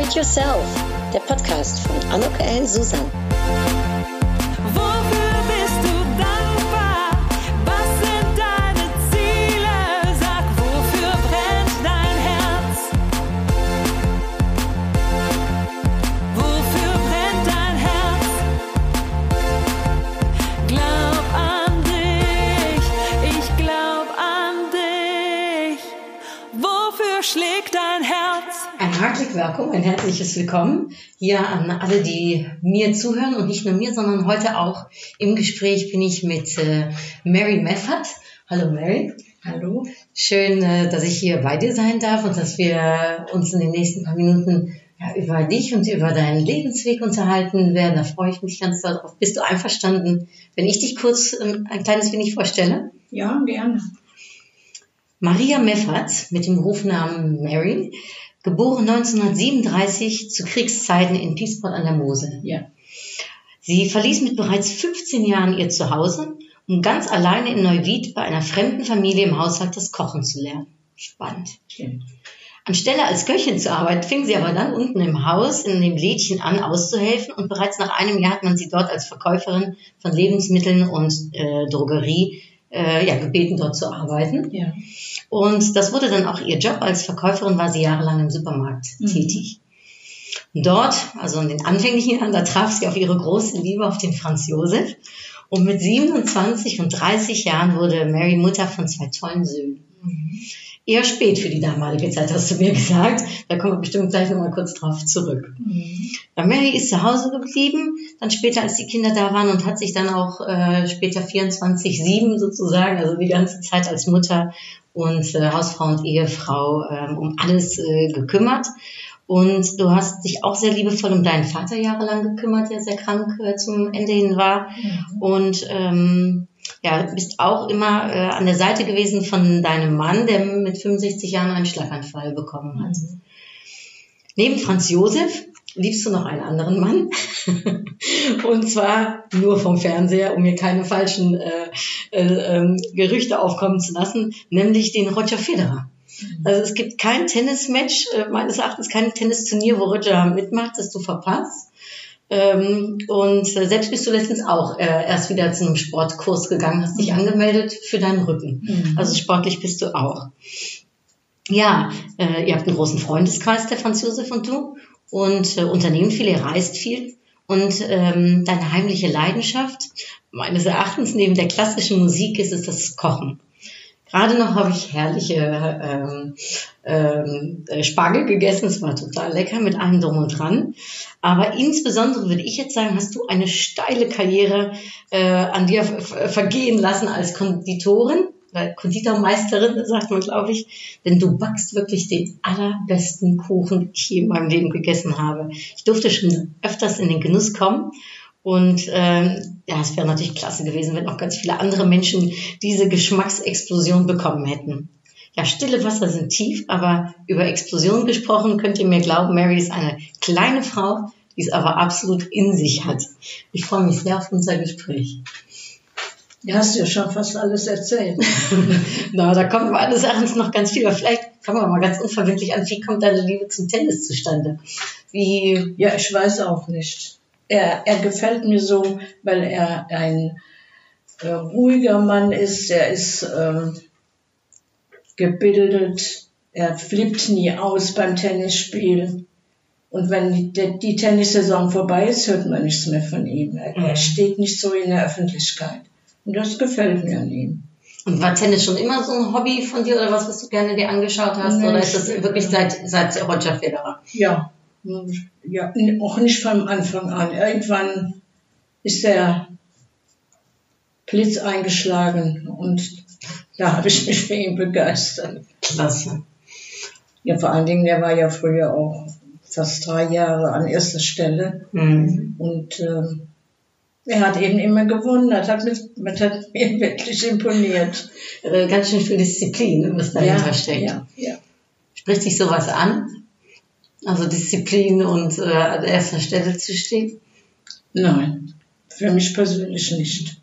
It Yourself, der Podcast von Anok L. Susan. Willkommen, ein herzliches Willkommen hier an alle, die mir zuhören und nicht nur mir, sondern heute auch im Gespräch bin ich mit äh, Mary Meffert. Hallo Mary. Hallo. Schön, äh, dass ich hier bei dir sein darf und dass wir uns in den nächsten paar Minuten über dich und über deinen Lebensweg unterhalten werden. Da freue ich mich ganz darauf. Bist du einverstanden, wenn ich dich kurz ähm, ein kleines wenig vorstelle? Ja, gerne. Maria Meffert mit dem Rufnamen Mary, geboren 1937 zu Kriegszeiten in Piesport an der Mosel. Ja. Sie verließ mit bereits 15 Jahren ihr Zuhause, um ganz alleine in Neuwied bei einer fremden Familie im Haushalt das Kochen zu lernen. Spannend. Stimmt. Anstelle als Köchin zu arbeiten, fing sie aber dann unten im Haus in dem Lädchen an, auszuhelfen und bereits nach einem Jahr hat man sie dort als Verkäuferin von Lebensmitteln und äh, Drogerie äh, ja, gebeten, dort zu arbeiten. Ja. Und das wurde dann auch ihr Job. Als Verkäuferin war sie jahrelang im Supermarkt Mhm. tätig. Und dort, also in den anfänglichen Jahren, da traf sie auf ihre große Liebe auf den Franz Josef. Und mit 27 und 30 Jahren wurde Mary Mutter von zwei tollen Söhnen. Eher spät für die damalige Zeit, hast du mir gesagt. Da kommen wir bestimmt gleich nochmal kurz drauf zurück. Ja, Mary ist zu Hause geblieben, dann später, als die Kinder da waren und hat sich dann auch äh, später 24-7 sozusagen, also die ganze Zeit als Mutter und äh, Hausfrau und Ehefrau ähm, um alles äh, gekümmert. Und du hast dich auch sehr liebevoll um deinen Vater jahrelang gekümmert, der sehr krank äh, zum Ende hin war. Und ähm, ja, bist auch immer äh, an der Seite gewesen von deinem Mann, der mit 65 Jahren einen Schlaganfall bekommen hat. Neben Franz Josef liebst du noch einen anderen Mann. Und zwar nur vom Fernseher, um mir keine falschen äh, äh, ähm, Gerüchte aufkommen zu lassen, nämlich den Roger Federer. Also es gibt kein Tennismatch, äh, meines Erachtens kein Tennisturnier, wo Roger mitmacht, das du verpasst. Ähm, und äh, selbst bist du letztens auch äh, erst wieder zu einem Sportkurs gegangen, hast dich angemeldet für deinen Rücken. Mhm. Also sportlich bist du auch. Ja, äh, ihr habt einen großen Freundeskreis, der Franz Josef und du, und äh, unternehmt viel, ihr reist viel. Und ähm, deine heimliche Leidenschaft, meines Erachtens neben der klassischen Musik, ist es das Kochen. Gerade noch habe ich herrliche ähm, ähm, äh, Spargel gegessen, es war total lecker mit allem drum und dran. Aber insbesondere würde ich jetzt sagen, hast du eine steile Karriere äh, an dir vergehen lassen als Konditorin, oder Konditormeisterin, sagt man, glaube ich. Denn du backst wirklich den allerbesten Kuchen, den ich je in meinem Leben gegessen habe. Ich durfte schon öfters in den Genuss kommen. Und ähm, ja, es wäre natürlich klasse gewesen, wenn auch ganz viele andere Menschen diese Geschmacksexplosion bekommen hätten. Ja, stille Wasser sind tief, aber über Explosion gesprochen könnt ihr mir glauben, Mary ist eine kleine Frau, die es aber absolut in sich hat. Ich freue mich sehr auf unser Gespräch. Du hast ja schon fast alles erzählt. Na, da kommt meines Erachtens noch ganz viel, aber vielleicht fangen wir mal ganz unverbindlich an. Wie kommt deine Liebe zum Tennis zustande? Wie, Ja, ich weiß auch nicht. Er, er gefällt mir so, weil er ein äh, ruhiger Mann ist. Er ist ähm, gebildet. Er flippt nie aus beim Tennisspiel. Und wenn die, Tennissaison vorbei ist, hört man nichts mehr von ihm. Er, Mhm. steht nicht so in der Öffentlichkeit. Und das gefällt mir an ihm. und war Tennis schon immer so ein Hobby von dir oder was, was du gerne dir angeschaut hast? Nee, oder ist das ich- wirklich seit, seit Roger Federer? Ja, ja, auch nicht von Anfang an. Irgendwann ist der Blitz eingeschlagen und da habe ich mich für ihn begeistert. Klasse. Ja, vor allen Dingen, der war ja früher auch fast drei Jahre an erster Stelle Mhm. und ähm, er hat eben immer gewonnen. Das hat, mich, das hat mir wirklich imponiert. Äh, Ganz schön viel Disziplin, was dahinter steckt. ja, ja. Spricht sich sowas an? Also Disziplin und äh, an erster Stelle zu stehen? Nein, für mich persönlich nicht.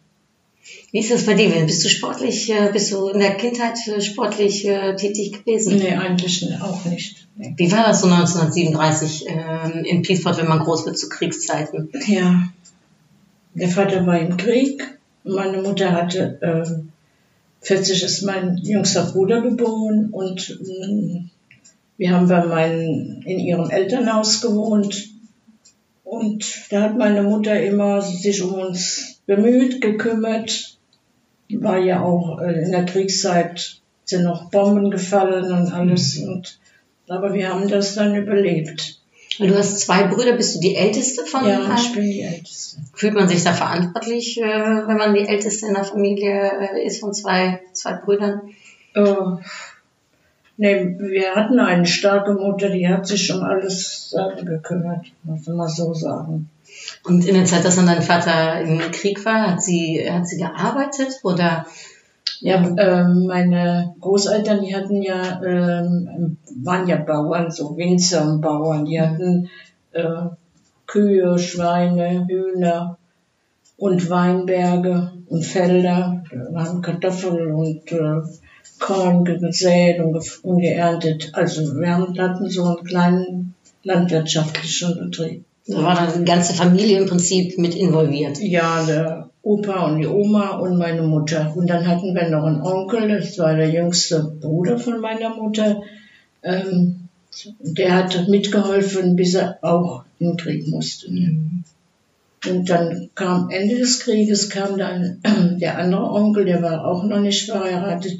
Wie ist das bei dir? Bist du sportlich, äh, bist du in der Kindheit äh, sportlich äh, tätig gewesen? Nee, eigentlich auch nicht. Wie war das so 1937 ähm, in Peaceford, wenn man groß wird zu Kriegszeiten? Ja. Der Vater war im Krieg. Meine Mutter hatte, ähm, 40 ist mein jüngster Bruder geboren und ähm, wir haben bei meinen, in ihrem Elternhaus gewohnt. Und da hat meine Mutter immer sich um uns bemüht, gekümmert. War ja auch äh, in der Kriegszeit sind noch Bomben gefallen und alles. Und, aber wir haben das dann überlebt. Und du hast zwei Brüder, bist du die Älteste von Ja, ich bin die Älteste. Fühlt man sich da verantwortlich, äh, wenn man die Älteste in der Familie äh, ist von zwei, zwei Brüdern? Äh, nee, wir hatten eine starke Mutter, die hat sich um alles gekümmert, muss man mal so sagen. Und in der Zeit, dass dann dein Vater im Krieg war, hat sie, hat sie gearbeitet oder? Ja, ähm, meine Großeltern, die hatten ja, ähm, waren ja Bauern, so Winzer und Bauern. Die hatten äh, Kühe, Schweine, Hühner und Weinberge und Felder. Wir haben Kartoffeln und äh, Korn gesät und, ge- und geerntet. Also wir hatten so einen kleinen landwirtschaftlichen Betrieb. Da war dann die ganze Familie im Prinzip mit involviert. Ja, der Opa und die Oma und meine Mutter. Und dann hatten wir noch einen Onkel, das war der jüngste Bruder von meiner Mutter. Ähm, der hat mitgeholfen, bis er auch in den Krieg musste. Ne? Und dann kam Ende des Krieges kam dann der andere Onkel, der war auch noch nicht verheiratet.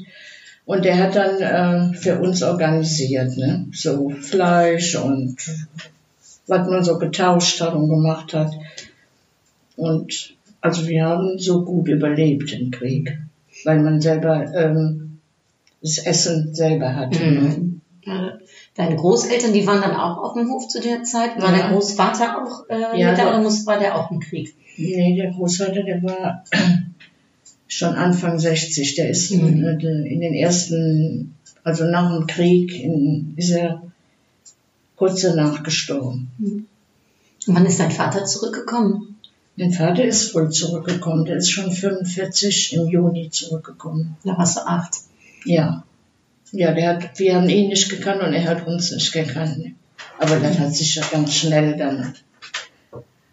Und der hat dann äh, für uns organisiert, ne? so Fleisch und was man so getauscht hat und gemacht hat. Und also wir haben so gut überlebt im Krieg, weil man selber ähm, das Essen selber hatte. Mhm. Ja, Deine Großeltern, die waren dann auch auf dem Hof zu der Zeit. War Ja. der Großvater auch äh, Ja, mit da der- oder muss, war der auch im Krieg? Nee, der Großvater, der war schon Anfang 60. Der ist Mhm. in, in den ersten, also nach dem Krieg, in, ist er kurz danach gestorben. Und wann ist dein Vater zurückgekommen? Mein Vater ist voll zurückgekommen. Der ist schon 45 im Juni zurückgekommen. Da warst du acht. Ja. Ja, der hat, wir haben ihn nicht gekannt und er hat uns nicht gekannt. Aber das hat sich ja ganz schnell dann,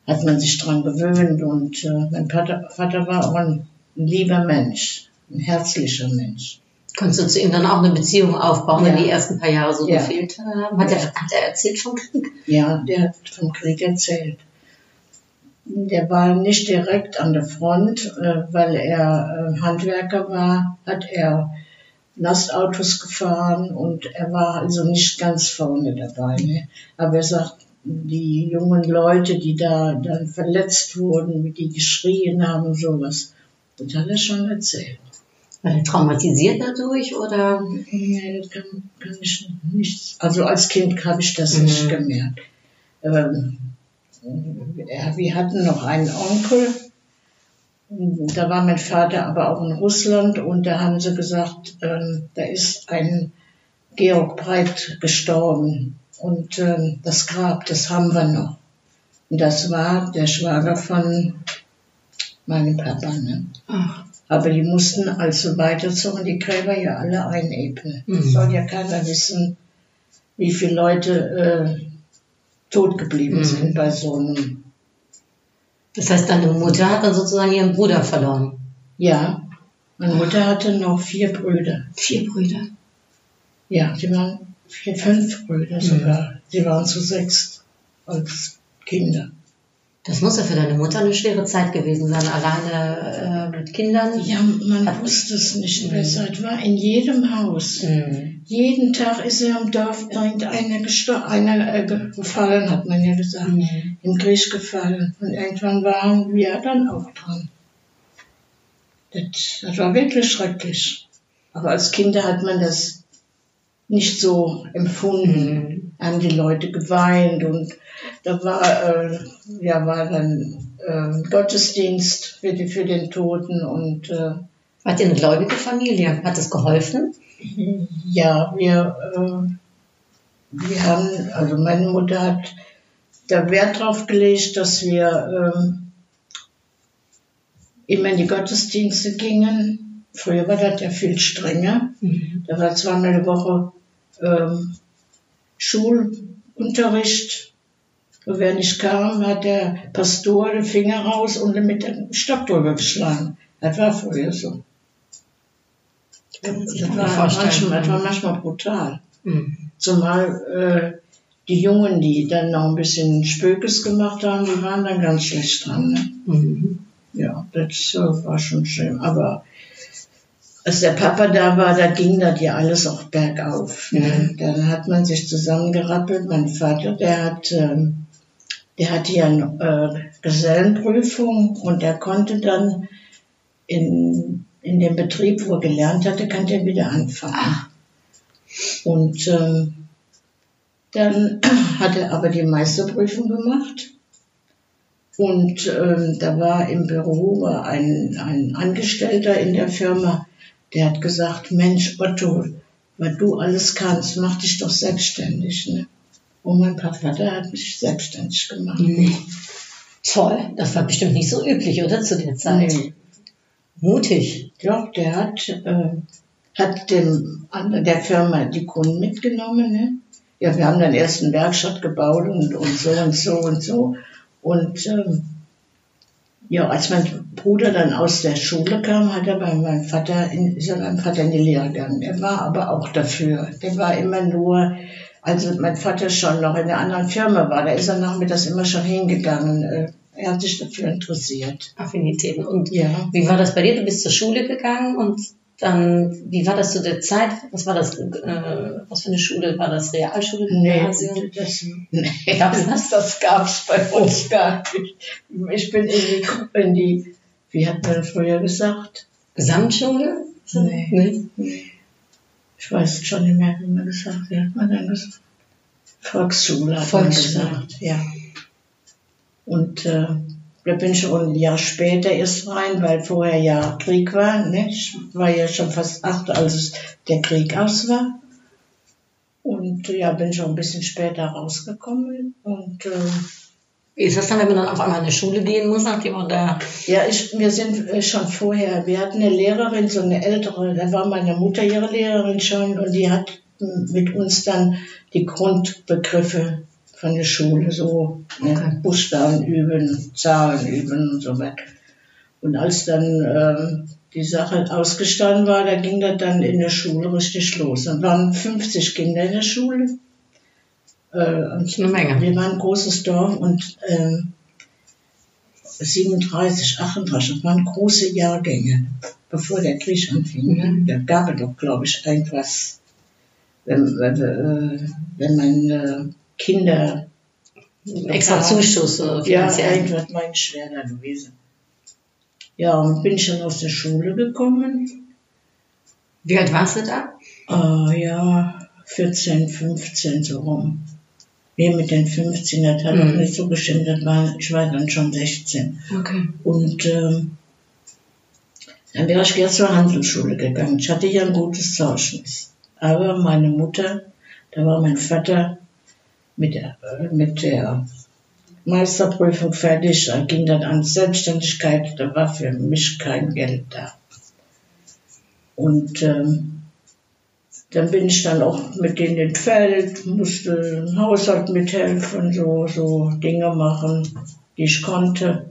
hat man sich dran gewöhnt und äh, mein Vater, Vater war auch ein lieber Mensch, ein herzlicher Mensch. Konntest du zu ihm dann auch eine Beziehung aufbauen, wenn Ja. die ersten paar Jahre so Ja. gefehlt haben? Hat, Ja. er, hat er erzählt vom Krieg? Ja, der hat vom Krieg erzählt. Der war nicht direkt an der Front, äh, weil er äh, Handwerker war, hat er Lastautos gefahren und er war also nicht ganz vorne dabei. Ne? Aber er sagt, die jungen Leute, die da dann verletzt wurden, wie die geschrien haben, sowas, das hat er schon erzählt. War er traumatisiert dadurch oder? Nee, das kann, kann ich nicht. Also als Kind habe ich das nicht Mhm. gemerkt. Ähm, ja, wir hatten noch einen Onkel. Da war mein Vater aber auch in Russland und da haben sie gesagt, ähm, da ist ein Georg Breit gestorben und ähm, das Grab, das haben wir noch. Und das war der Schwager von meinem Papa. Ne? Ach, Aber die mussten also weiterzogen, die Gräber ja alle einebnen. Mhm. Soll ja keiner wissen, wie viele Leute äh, tot geblieben Mhm. sind bei so einem. das heißt, deine Mutter hat dann sozusagen ihren Bruder verloren. Ja, meine Mutter hatte noch vier Brüder. Vier Brüder. Ja, sie waren vier, fünf Brüder sogar. Sie waren zu sechs als Kinder. Das muss ja für deine Mutter eine schwere Zeit gewesen sein, alleine äh, mit Kindern. Ja, man wusste es nicht besser. Es war in jedem Haus. Mhm. Jeden Tag ist er im Dorf irgendeiner gestor- einer äh, ge- gefallen, hat man ja gesagt. Mhm. Im Krieg gefallen. Und irgendwann waren wir dann auch dran. Das, das war wirklich schrecklich. Aber als Kinder hat man das nicht so empfunden. Mhm. Haben die Leute geweint und da war, äh, ja, war dann äh, Gottesdienst für, die, für den Toten und äh, Wart ihr eine gläubige Familie? Hat das geholfen? Ja, wir, äh, wir haben, also meine Mutter hat da Wert drauf gelegt, dass wir ähm, immer in die Gottesdienste gingen. Früher war das ja viel strenger. Mhm. Da war zweimal die Woche ähm, Schulunterricht. Und wer nicht kam, hat der Pastor den Finger raus und mit dem Stock drüber geschlagen. Das war früher so. Das war, ich manchmal, das war manchmal brutal. Mhm. Zumal äh, die Jungen, die dann noch ein bisschen Spökes gemacht haben, die waren dann ganz schlecht dran. Ne? Mhm. Ja, das äh, war schon schön. Aber als der Papa da war, da ging das ja alles auch bergauf. Ne? Dann hat man sich zusammengerappelt. Mein Vater, der hat, ähm, der hatte ja eine äh, Gesellenprüfung und der konnte dann in, in dem Betrieb, wo er gelernt hatte, kann der wieder anfangen. Und ähm, dann hat er aber die Meisterprüfung gemacht. Und ähm, da war im Büro war ein, ein Angestellter in der Firma, der hat gesagt, Mensch Otto, was du alles kannst, mach dich doch selbstständig. Ne? Und mein Papa, der hat mich selbstständig gemacht. Mhm. Toll, das war bestimmt nicht so üblich, oder zu der Zeit? Nee. Mutig. Ja, der hat, äh, hat dem, der Firma die Kunden mitgenommen. Ne? Ja, wir haben dann erst eine Werkstatt gebaut und, und so und so und so. Und ähm, ja, als mein Bruder dann aus der Schule kam, hat er bei meinem Vater, in, ist er beim Vater in die Lehre gegangen. Er war aber auch dafür. Der war immer nur, also mein Vater schon noch in einer anderen Firma war, da ist er nachmittags immer schon hingegangen. Äh, Er hat sich dafür interessiert. Affinitäten. Und Ja. wie war das bei dir? Du bist zur Schule gegangen und dann, wie war das zu der Zeit? Was war das, äh, was für eine Schule? War das Realschule? Nee, Gymnasium? das, nee, Gab's das? das gab's bei uns gar nicht. Ich bin in die, in die, wie hat man früher gesagt? Gesamtschule? Nee. Nee. Ich weiß schon nicht mehr, wie man gesagt hat. Wie hat man dann gesagt? Volksschule hat Volksschule. man gesagt, ja. Und äh, da bin ich schon ein Jahr später erst rein, weil vorher ja Krieg war. Ne? Ich war ja schon fast acht, als der Krieg aus war. Und ja, bin schon ein bisschen später rausgekommen. Und äh, Wie ist das dann, wenn man dann auf einmal in eine Schule gehen muss, nachdem man da, Ja, ich, wir sind äh, schon vorher, wir hatten eine Lehrerin, so eine ältere, da war meine Mutter ihre Lehrerin schon und die hat mit uns dann die Grundbegriffe von der Schule, so ne, Buchstaben üben, Zahlen üben und so weiter. Und als dann ähm, die Sache ausgestanden war, da ging das dann in der Schule richtig los. Dann waren 50 Kinder in der Schule. Äh, eine Menge. wir waren ein großes Dorf und ähm, 37, 38, das waren große Jahrgänge, bevor der Krieg anfing. Mhm. Da gab es doch, glaube ich, irgendwas, wenn, wenn, äh, wenn man äh, Kinder, extra Zuschuss, ja, finanziell? irgendwas mein ich schwer da gewesen. Ja, und bin schon aus der Schule gekommen. Wie alt warst du da? Äh, ja, 14, 15 so rum. Nee, mit den 15, das hat Mhm. so gestimmt, das war, ich war dann schon 16. Okay. Und ähm, dann wäre ich gerne zur Handelsschule gegangen. Ich hatte ja ein gutes Zeugnis. Aber meine Mutter, da war mein Vater mit der, äh, mit der Meisterprüfung fertig, da ging dann an Selbstständigkeit, da war für mich kein Geld da. Und ähm, dann bin ich dann auch mit in den Feld, musste im Haushalt mithelfen, so, so Dinge machen, die ich konnte.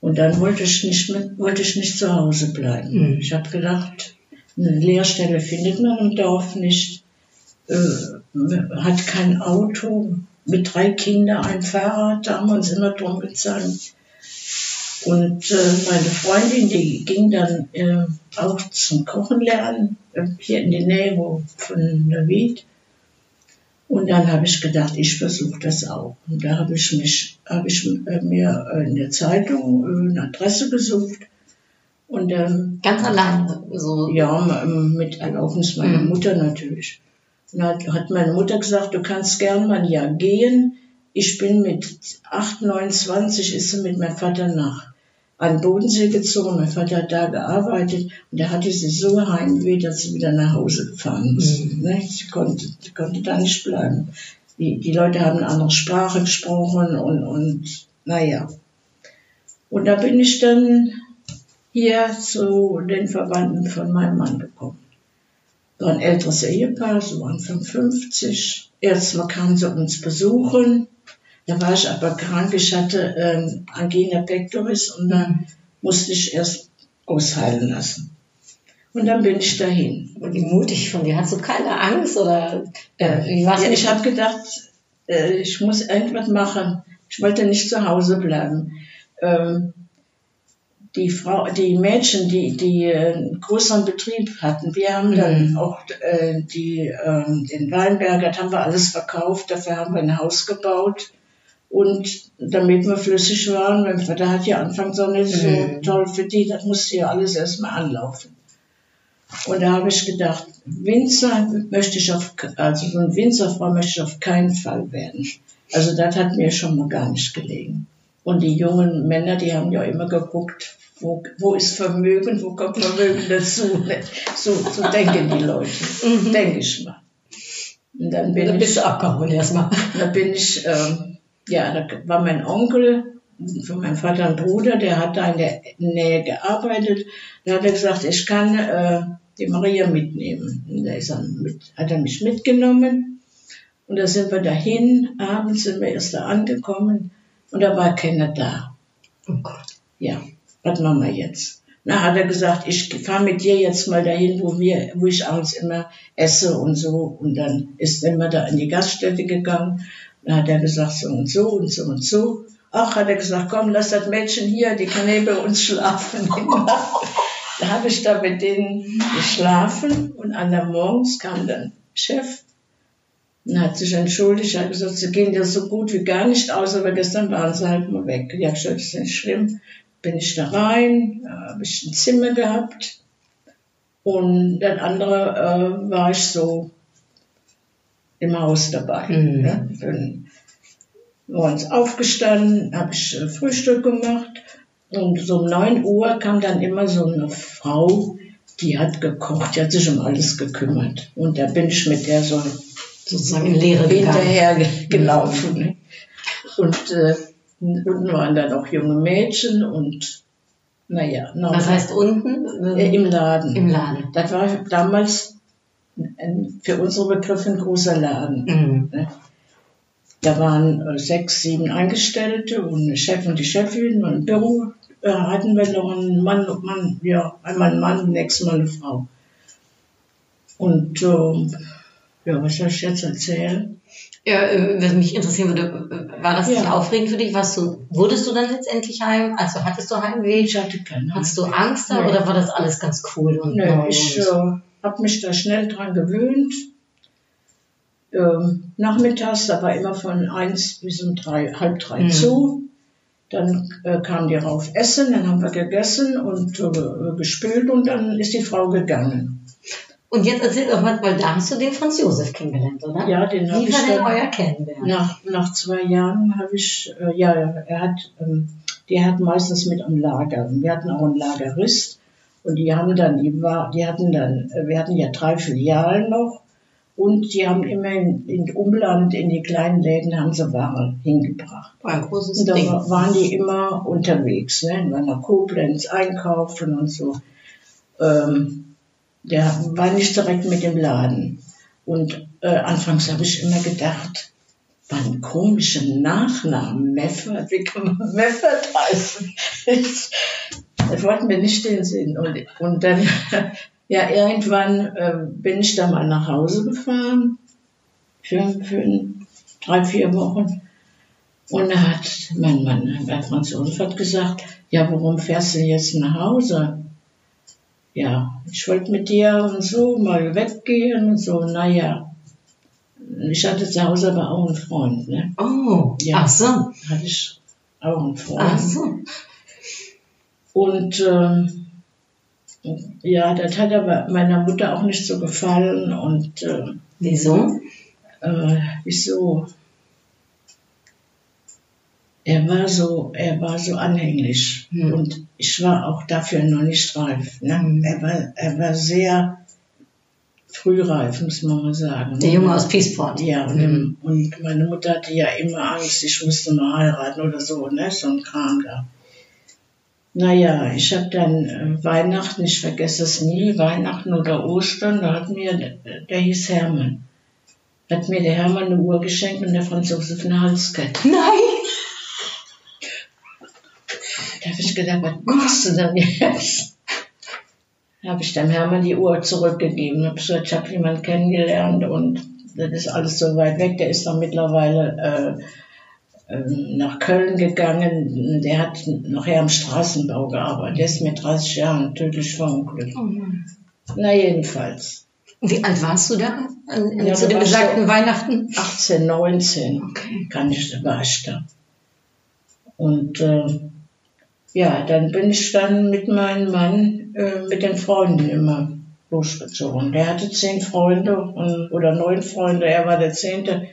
Und dann wollte ich nicht, mit, wollte ich nicht zu Hause bleiben. Mhm. Ich habe gedacht, eine Lehrstelle findet man im Dorf nicht, äh, hat kein Auto, mit drei Kindern ein Fahrrad, da haben wir uns immer drum gezahlt. Und äh, meine Freundin, die ging dann äh, auch zum Kochen lernen, äh, hier in die Nähe wo, von der Wied. Und dann habe ich gedacht, ich versuche das auch. Und da habe ich mich, habe ich äh, mir äh, in der Zeitung äh, eine Adresse gesucht. Und ähm, Ganz allein, so. ja, mit Erlaubnis meiner Mhm. Mutter natürlich. Und hat, hat meine Mutter gesagt, du kannst gern mal ein Jahr gehen. Ich bin mit 8, 29 ist sie mit meinem Vater nach an den Bodensee gezogen. Mein Vater hat da gearbeitet und da hatte sie so Heimweh, dass sie wieder nach Hause gefahren musste. Ne? Sie, konnte, sie konnte da nicht bleiben. Die, die Leute haben eine andere Sprache gesprochen und, und naja. Und da bin ich dann hier zu den Verwandten von meinem Mann gekommen. war ein älteres Ehepaar, so Anfang 50. Erstmal kamen sie uns besuchen. Da war ich aber krank. Ich hatte ähm, Angina pectoris und dann musste ich erst ausheilen lassen. Und dann bin ich dahin. Und wie mutig von dir. Hast du keine Angst oder äh, wie war's Ja, ich habe gedacht, äh, ich muss irgendwas machen. Ich wollte nicht zu Hause bleiben. Ähm, die Frau, die Mädchen, die, die äh, einen größeren Betrieb hatten, wir haben dann Mhm. auch äh, die, ähm, den Weinberger, das haben wir alles verkauft, dafür haben wir ein Haus gebaut. Und damit wir flüssig waren, mein Vater hat ja anfangs auch nicht so Mhm. toll verdient, das musste ja alles erstmal anlaufen. Und da habe ich gedacht, Winzer möchte ich auf, also so ein Winzerfrau möchte ich auf keinen Fall werden. Also das hat mir schon mal gar nicht gelegen. Und die jungen Männer, die haben ja immer geguckt, wo, wo ist Vermögen, wo kommt Vermögen dazu. So, so denken die Leute, denke ich mal. Und dann bin Dann ich, bist du abgehauen erstmal. da bin ich, ähm, ja, da war mein Onkel, von meinem Vater ein Bruder, der hat da in der Nähe gearbeitet. Da hat er gesagt, ich kann äh, die Maria mitnehmen. Und da ist er mit, hat er mich mitgenommen. Und da sind wir dahin. Abends sind wir erst da angekommen. Und da war keiner da. Oh Gott. Ja, was machen wir jetzt? Na, hat er gesagt, ich fahre mit dir jetzt mal dahin, wo wir, wo ich abends immer esse und so. Und dann ist er immer da in die Gaststätte gegangen. Dann hat er gesagt, so und so und so und so. Ach, hat er gesagt, komm, lass das Mädchen hier, die kann neben uns schlafen. da habe ich da mit denen geschlafen und an der Morgens kam dann Chef und hat sich entschuldigt, hat gesagt, sie gehen ja so gut wie gar nicht aus, aber gestern waren sie halt mal weg. Ja, ich das ist nicht schlimm. Bin ich da rein, habe ich ein Zimmer gehabt und das andere äh, war ich so im Haus dabei. Mhm. Ne? Dann morgens aufgestanden, habe ich äh, Frühstück gemacht und so um 9 Uhr kam dann immer so eine Frau, die hat gekocht, die hat sich um alles gekümmert. Und da bin ich mit der so Sozusagen in Lehre hinterher ge- gelaufen. Ne? Und äh, unten waren dann auch junge Mädchen und naja, noch Was heißt unten? äh, im Laden. Im Laden. Das war damals ein, für unsere Begriffe ein großer Laden. Mhm. Ne? Da waren äh, sechs, sieben Angestellte und eine Chef und die Chefin und im Büro äh, hatten wir noch einen Mann, Mann, ja, einmal einen Mann, nächstes Mal eine Frau. Und ähm, ja, was soll ich jetzt erzählen? Ja, äh, was mich interessieren würde, äh, war das nicht Ja. aufregend für dich? Warst du, wurdest du dann letztendlich heim? Also hattest du Heimweh? Ich hatte keinen Hattest du Angst da Nee. oder war das alles ganz cool? Und neu ich und- äh, habe mich da schnell dran gewöhnt. Ähm, nachmittags, da war immer von eins bis um drei, halb drei Mhm. zu. Dann äh, kamen die rauf essen, dann haben wir gegessen und äh, gespült und dann ist die Frau gegangen. Und jetzt erzähl doch mal, weil da hast du den Franz Josef kennengelernt, oder? Ja, den habe Wie ich war denn dann, euer Kennenlernen? nach, nach zwei Jahren habe ich, äh, ja, er hat, ähm, die hat meistens mit am Lager. Und wir hatten auch einen Lagerist. Und die haben dann, die, war, die hatten dann, äh, wir hatten ja drei Filialen noch. Und die haben immer in, in Umland, in die kleinen Läden, haben sie Ware hingebracht. War ein großes Und da Ding. wa- waren die immer unterwegs, ne? In meiner Koblenz einkaufen und so. Ähm, der war nicht direkt mit dem Laden. Und äh, anfangs habe ich immer gedacht, war ein komischer Nachnamen, Meffert, wie kann man Meffert heißen? Das wollten wir nicht den Sinn. Und, und dann, ja, irgendwann äh, bin ich da mal nach Hause gefahren, für, für drei, vier Wochen. Und da hat mein Mann, mein Franz Josef hat gesagt, ja, warum fährst du jetzt nach Hause? Ja, ich wollte mit dir und so mal weggehen und so, naja. Ich hatte zu Hause aber auch einen Freund, ne? Oh, Ja. ach so. Hatte ich auch einen Freund. Ach so. Und ähm, ja, das hat aber meiner Mutter auch nicht so gefallen und äh, Wieso? äh, wieso? Er war so, er war so anhänglich Hm. und ich war auch dafür noch nicht reif. Ne? Hm. Er war, er war sehr frühreif, muss man mal sagen. Der Junge aus Peaceport. Ja, und, Mhm. und meine Mutter hatte ja immer Angst, ich musste mal heiraten oder so, ne, so ein Kram da. Naja, ich habe dann äh, Weihnachten, ich vergesse es nie, Weihnachten oder Ostern, da hat mir, der, hieß Hermann, hat mir der Hermann eine Uhr geschenkt und der Franzose eine Halskette. Nein! Da habe ich gedacht, was machst du denn jetzt? Da habe ich dem Hermann die Uhr zurückgegeben. Hab gesagt, ich habe jemanden kennengelernt und das ist alles so weit weg. Der ist dann mittlerweile äh, nach Köln gegangen. Der hat nachher am Straßenbau gearbeitet. Der ist mit 30 Jahren tödlich verunglückt. Oh. Na jedenfalls. Wie alt warst du da? An, Ja, zu dem ich besagten Weihnachten? 18, 19 Okay. kann ich, war ich da. Und äh, ja, dann bin ich dann mit meinem Mann, äh, mit den Freunden immer losgezogen. Der hatte zehn Freunde und, oder neun Freunde, er war der zehnte.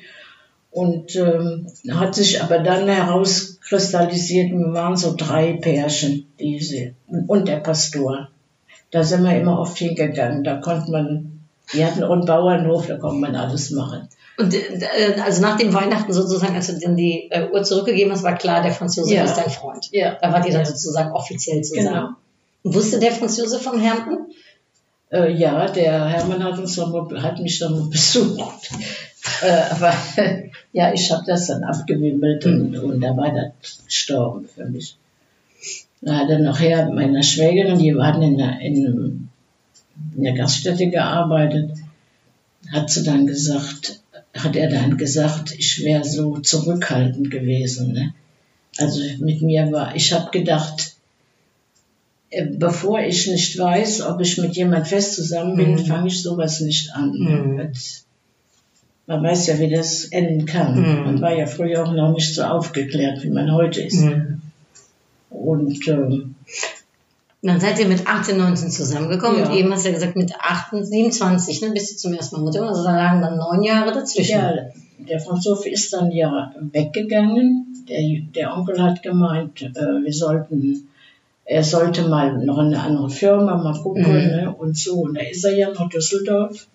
Und ähm, hat sich aber dann herauskristallisiert, wir waren so drei Pärchen, diese, und der Pastor. Da sind wir immer oft hingegangen, da konnte man, die hatten auch einen Bauernhof, da konnte man alles machen. Und äh, also nach dem Weihnachten sozusagen, als du dann die äh, Uhr zurückgegeben hast, war klar, der Franz Josef Ja. ist dein Freund. Ja. Da wart ihr dann sozusagen offiziell zusammen. Genau. Und wusste der Franz Josef von Herrn? Äh, ja, der Hermann hat, uns mal, hat mich dann mal besucht. Äh, aber ja, ich habe das dann abgewimmelt und, und da war das gestorben für mich. Da hat er nachher meiner Schwägerin, die waren in der, in, in der Gaststätte gearbeitet, hat sie dann gesagt, hat er dann gesagt, ich wäre so zurückhaltend gewesen. Ne? Also mit mir war, ich habe gedacht, äh, bevor ich nicht weiß, ob ich mit jemand fest zusammen bin, Mhm. fange ich sowas nicht an. Mhm. Das- Man weiß ja, wie das enden kann. Mhm. Man war ja früher auch noch nicht so aufgeklärt, wie man heute ist. Mhm. Und ähm, dann seid ihr mit 18, 19 zusammengekommen Ja. und eben hast du ja gesagt, mit 28, 27, ne, bist du zum ersten Mal Mutter. Also da lagen dann neun Jahre dazwischen. ja, der Franzose ist dann ja weggegangen. Der, der Onkel hat gemeint, äh, wir sollten, er sollte mal noch eine andere Firma mal gucken Mhm. ne, und so. Und da ist er ja nach Düsseldorf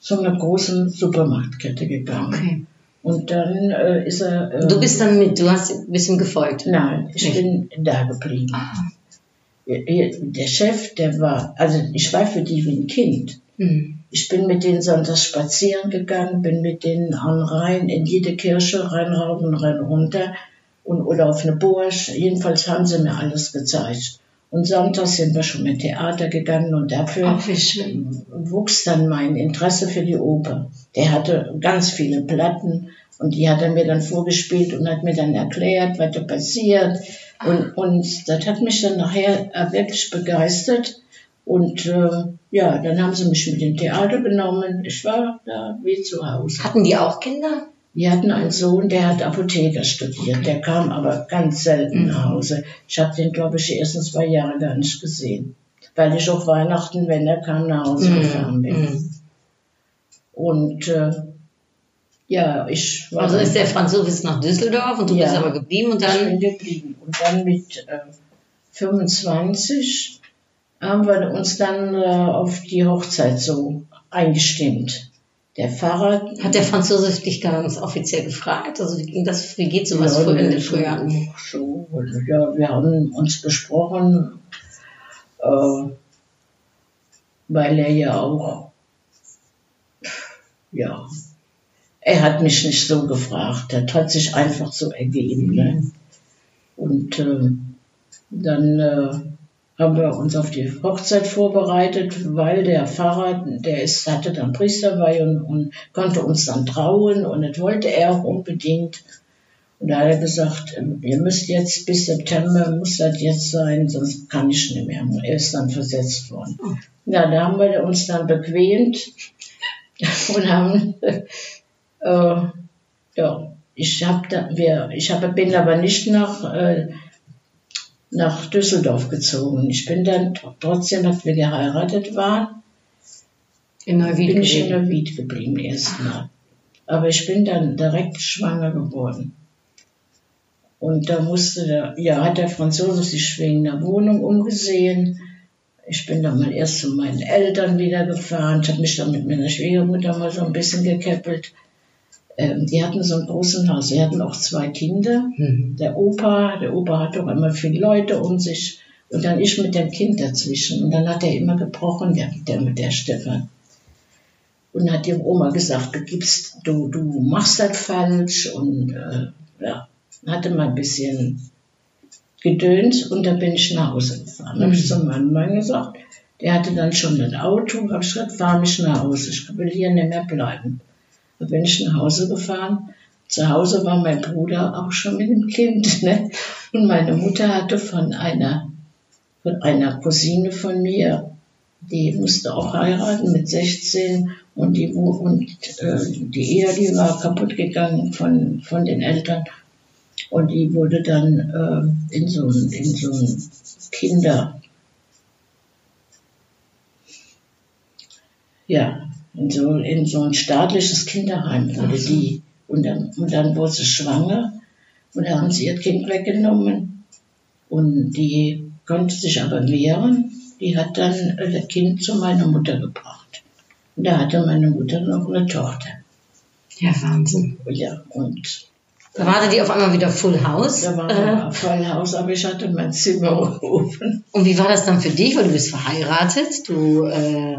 zu einer großen Supermarktkette gegangen. Okay. Und dann äh, ist er. Äh, Du bist dann mit, du hast ein bisschen gefolgt. Nein, ich Nicht? bin da geblieben. Ah. Der Chef, der war, also ich war für die wie ein Kind. Mhm. Ich bin mit denen sonntags spazieren gegangen, bin mit denen an rein, in jede Kirche, rein rauf und rein runter und, oder auf eine Burg. Jedenfalls haben sie mir alles gezeigt. Und sonntags sind wir schon mit Theater gegangen und dafür wuchs dann mein Interesse für die Oper. Der hatte ganz viele Platten und die hat er mir dann vorgespielt und hat mir dann erklärt, was da passiert. Und, und das hat mich dann nachher äh, wirklich begeistert. Und äh, ja, dann haben sie mich mit dem Theater genommen. Ich war da wie zu Hause. Hatten die auch Kinder? Die hatten einen Sohn, der hat Apotheker studiert. Der kam aber ganz selten Mhm. nach Hause. Ich habe den, glaube ich, die ersten zwei Jahre gar nicht gesehen. Weil ich auch Weihnachten, wenn er kam, nach Hause gefahren bin. Mhm. Und äh, ja, ich war Also ist der Franz Josef nach Düsseldorf und du Ja. bist aber geblieben und ich dann. bin geblieben. Und dann mit äh, 25 haben wir uns dann äh, auf die Hochzeit so eingestimmt. Der Pfarrer Hat der Franz Josef dich ganz offiziell gefragt? Also wie ging das, wie geht sowas Ja, früher in den Frühjahren? So, so, ja, wir haben uns besprochen, äh, weil er ja auch, ja, er hat mich nicht so gefragt, das hat sich einfach so ergeben. Ne? Und äh, dann äh, haben wir uns auf die Hochzeit vorbereitet, weil der Pfarrer, der ist, hatte dann Priesterweihe und, und konnte uns dann trauen und das wollte er auch unbedingt. Und da hat er gesagt, ihr müsst jetzt bis September, muss das jetzt sein, sonst kann ich nicht mehr. Und er ist dann versetzt worden. Ja, da haben wir uns dann bequemt und haben, äh, ja, ich habe da, wir, ich hab, bin aber nicht nach, äh, nach Düsseldorf gezogen. Ich bin dann trotzdem, dass wir geheiratet waren, In Neuwied bin ich in. Neuwied geblieben erstmal. Aber ich bin dann direkt schwanger geworden. Und da musste der, ja, hat der Franzose sich wegen der Wohnung umgesehen. Ich bin dann mal erst zu meinen Eltern wieder gefahren. Ich habe mich dann mit meiner Schwiegermutter mal so ein bisschen gekäppelt. Ähm, die hatten so einen großen Haus. Sie hatten auch zwei Kinder. Mhm. Der Opa, der Opa hat doch immer viele Leute um sich. Und dann ich mit dem Kind dazwischen. Und dann hat er immer gebrochen, der, der mit der Stefan. Und hat dem Oma gesagt, du gibst, du, du machst das falsch. Und äh, ja, hatte mal ein bisschen gedönt und dann bin ich nach Hause gefahren. Dann habe ich zu meinem Mann gesagt, der hatte dann schon das Auto, habe ich gesagt, fahr mich nach Hause, ich will hier nicht mehr bleiben. Dann bin ich nach Hause gefahren. Zu Hause war mein Bruder auch schon mit dem Kind. Ne? Und meine Mutter hatte von einer, von einer Cousine von mir, die musste auch heiraten mit 16 und die, und, äh, die Ehe, die war kaputt gegangen von, von den Eltern. Und die wurde dann äh, in so ein, in so ein Kinder, ja, in so, in so ein staatliches Kinderheim wurde die. Und dann, und dann wurde sie schwanger und da haben sie ihr Kind weggenommen. Und die konnte sich aber wehren. Die hat dann das Kind zu meiner Mutter gebracht. Und da hatte meine Mutter noch eine Tochter. Ja, Wahnsinn. Ja, und Da war die auf einmal wieder Full House. da war Äh, ein Vollhaus, aber ich hatte mein Zimmer oben. Und wie war das dann für dich? Weil du bist verheiratet, du äh,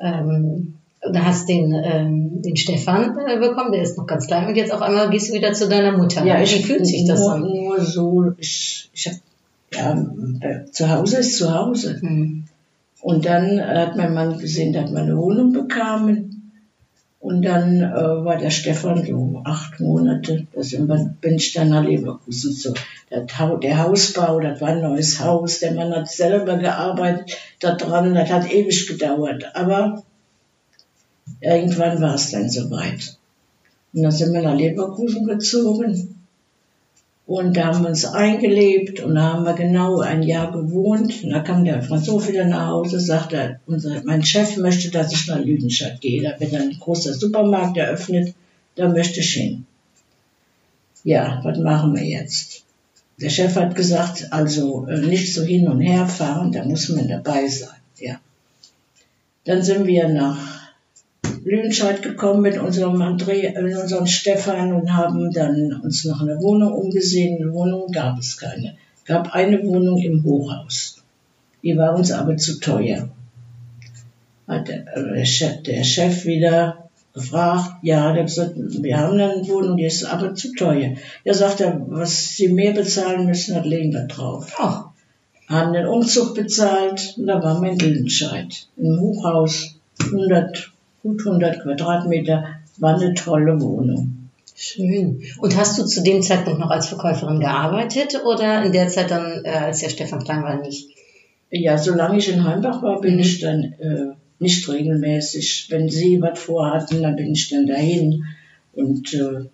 ähm, du hast den, ähm, den Stefan äh, bekommen, der ist noch ganz klein und jetzt auf einmal gehst du wieder zu deiner Mutter. wie fühlt sich das nur, an? Nur so, ich, ich hab, ja, äh, zu Hause ist zu Hause. Hm. Und dann hat mein Mann gesehen, dass wir eine Wohnung bekamen. Und dann äh, war der Stefan so acht Monate, da sind wir, bin ich dann nach Leverkusen so. Der Hausbau, das war ein neues Haus, der Mann hat selber gearbeitet daran, das hat ewig gedauert. Aber irgendwann war es dann soweit. Und dann sind wir nach Leverkusen gezogen. Und da haben wir uns eingelebt und da haben wir genau ein Jahr gewohnt. Und da kam der Franzose wieder nach Hause, sagte, unser, mein Chef möchte, dass ich nach Lüdenscheid gehe. Da wird ein großer Supermarkt eröffnet, da möchte ich hin. Ja, was machen wir jetzt? Der Chef hat gesagt, also äh, nicht so hin und her fahren, da muss man dabei sein. Ja. Dann sind wir nach Lüdenscheid gekommen mit unserem André, mit unserem Stefan und haben dann uns nach einer Wohnung umgesehen. Eine Wohnung gab es keine. Gab eine Wohnung im Hochhaus. Die war uns aber zu teuer. Hat der, äh, Chef, der Chef wieder gefragt, ja, der gesagt, wir haben eine Wohnung, die ist aber zu teuer. Er sagte, was Sie mehr bezahlen müssen, das legen wir drauf Ach, haben den Umzug bezahlt und da waren wir in Lüdenscheid. Im Hochhaus, 100, gut 100 Quadratmeter, war eine tolle Wohnung. schön. Und hast du zu dem Zeitpunkt noch als Verkäuferin gearbeitet oder in der Zeit dann, äh, als der Stefan klein war, nicht? Ja, solange ich in Heimbach war, bin Mhm. ich dann äh, nicht regelmäßig. Wenn sie was vorhatten, dann bin ich dann dahin und äh,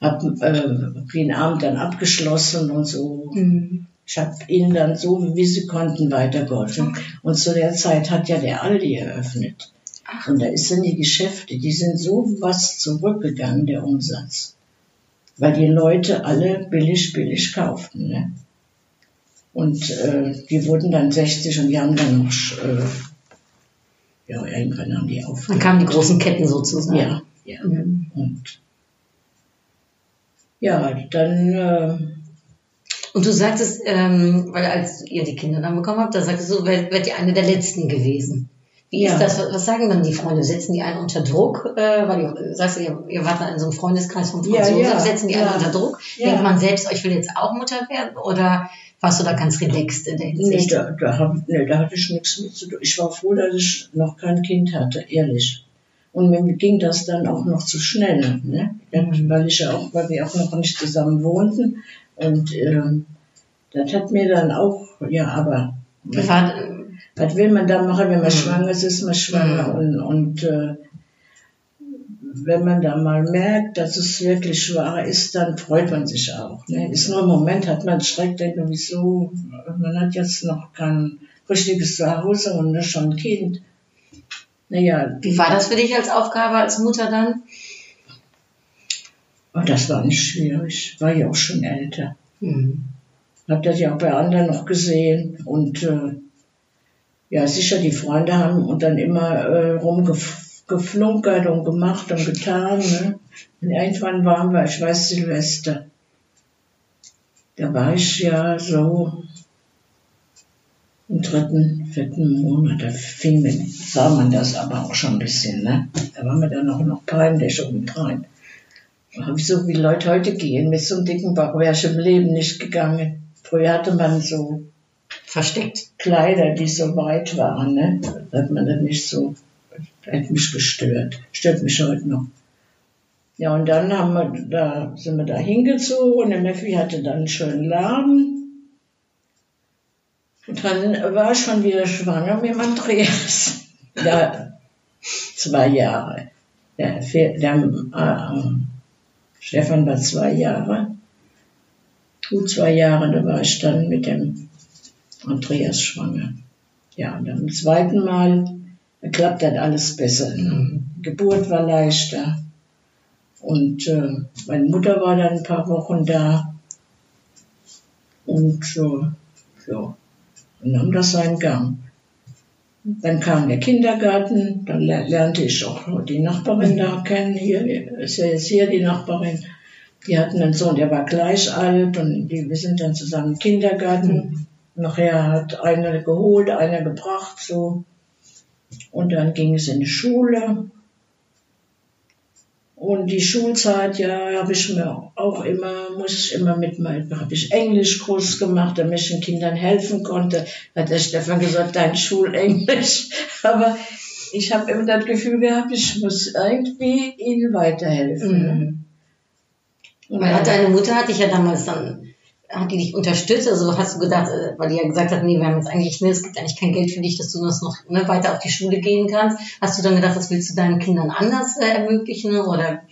habe äh, den Abend dann abgeschlossen und so. Mhm. Ich habe ihnen dann so, wie sie konnten, weitergeholfen. Und zu der Zeit hat ja der Aldi eröffnet. Und da ist dann die Geschäfte, die sind so was zurückgegangen, der Umsatz. Weil die Leute alle billig, billig kauften. Ne? Und äh, die wurden dann 60 und die haben dann noch, äh, ja, irgendwann haben die Dann aufgehört. kamen die großen Ketten sozusagen. Ja, ja. Mhm. Und ja, dann äh, Und du sagtest, ähm, weil als ihr die Kinder dann bekommen habt, da sagtest du, wärt wär ihr eine der letzten gewesen. Wie Ja. ist das? Was sagen dann die Freunde? Setzen die einen unter Druck? Äh, weil du sagst, ihr, ihr wart dann in so einem Freundeskreis von Ja, Franzosen. ja, Setzen die einen ja. unter Druck? Ja. Denkt man selbst, oh, ich will jetzt auch Mutter werden? Oder warst du da ganz relaxed in der Nee, Hinsicht? da, da, hab, nee, da hatte ich nichts mit zu tun. Ich war froh, dass ich noch kein Kind hatte, ehrlich. Und mir ging das dann auch noch zu schnell, ne? Mhm. weil ich ja auch, weil wir auch noch nicht zusammen wohnten. Und ähm, das hat mir dann auch, ja, aber war, was will man da machen, wenn man Mhm. schwanger ist, ist man schwanger. Mhm. Und, und äh, wenn man da mal merkt, dass es wirklich schwanger ist, dann freut man sich auch. Ne? Ist nur im Moment, hat man Schreck, denkt man, wieso, man hat jetzt noch kein richtiges Zuhause und schon ein Kind. Naja, wie war das für dich als Aufgabe als Mutter dann? oh, das war nicht schwierig. War ja auch schon älter. Hm. Hab das ja auch bei anderen noch gesehen und äh, ja, sicher, die Freunde haben und dann immer äh, rumgef geflunkert und gemacht und getan. Ne? Und irgendwann waren wir, ich weiß, Silvester. Da war ich ja so im dritten, vierten Monat, da fing mir, sah man das aber auch schon ein bisschen, ne? Da war mir dann auch noch peinlich obendrein. Da habe ich so wie Leute heute gehen, mit so einem dicken Bauch wäre ich im Leben nicht gegangen. Früher hatte man so Versteckt. Kleider, die so weit waren, ne? Hat man das nicht so, hat mich gestört. Stört mich heute noch. Ja, und dann haben wir, da sind wir da hingezogen und der Meffi hatte dann einen schönen Laden. Und dann war ich schon wieder schwanger mit dem Andreas. Ja, zwei Jahre. Der, vier- der, äh, Stefan war zwei Jahre. Gut zwei Jahre, da war ich dann mit dem Andreas schwanger. Ja, und beim zweiten Mal klappt dann alles besser. Ne? Geburt war leichter. Und äh, meine Mutter war dann ein paar Wochen da. Und äh, ja, und nahm das seinen Gang. Dann kam der Kindergarten, dann ler- lernte ich auch die Nachbarin da kennen. Hier ist ja jetzt hier die Nachbarin. Die hatten einen Sohn, der war gleich alt und die, wir sind dann zusammen im Kindergarten. Nachher hat einer geholt, einer gebracht, so. Und dann ging es in die Schule. Und die Schulzeit, ja, habe ich mir auch immer, muss ich immer mit, habe ich Englischkurs gemacht, damit ich den Kindern helfen konnte. Hat der Stefan gesagt, dein Schulenglisch. Aber ich habe immer das Gefühl gehabt, ich muss irgendwie ihnen weiterhelfen. ne? Und Weil hat deine Mutter hat dich ja damals dann, hat die dich unterstützt? Also hast du gedacht, äh, weil die ja gesagt hat, nee, wir haben jetzt eigentlich, ne, es gibt eigentlich kein Geld für dich, dass du das noch ne, weiter auf die Schule gehen kannst. Hast du dann gedacht, das willst du deinen Kindern anders äh, ermöglichen? Oder?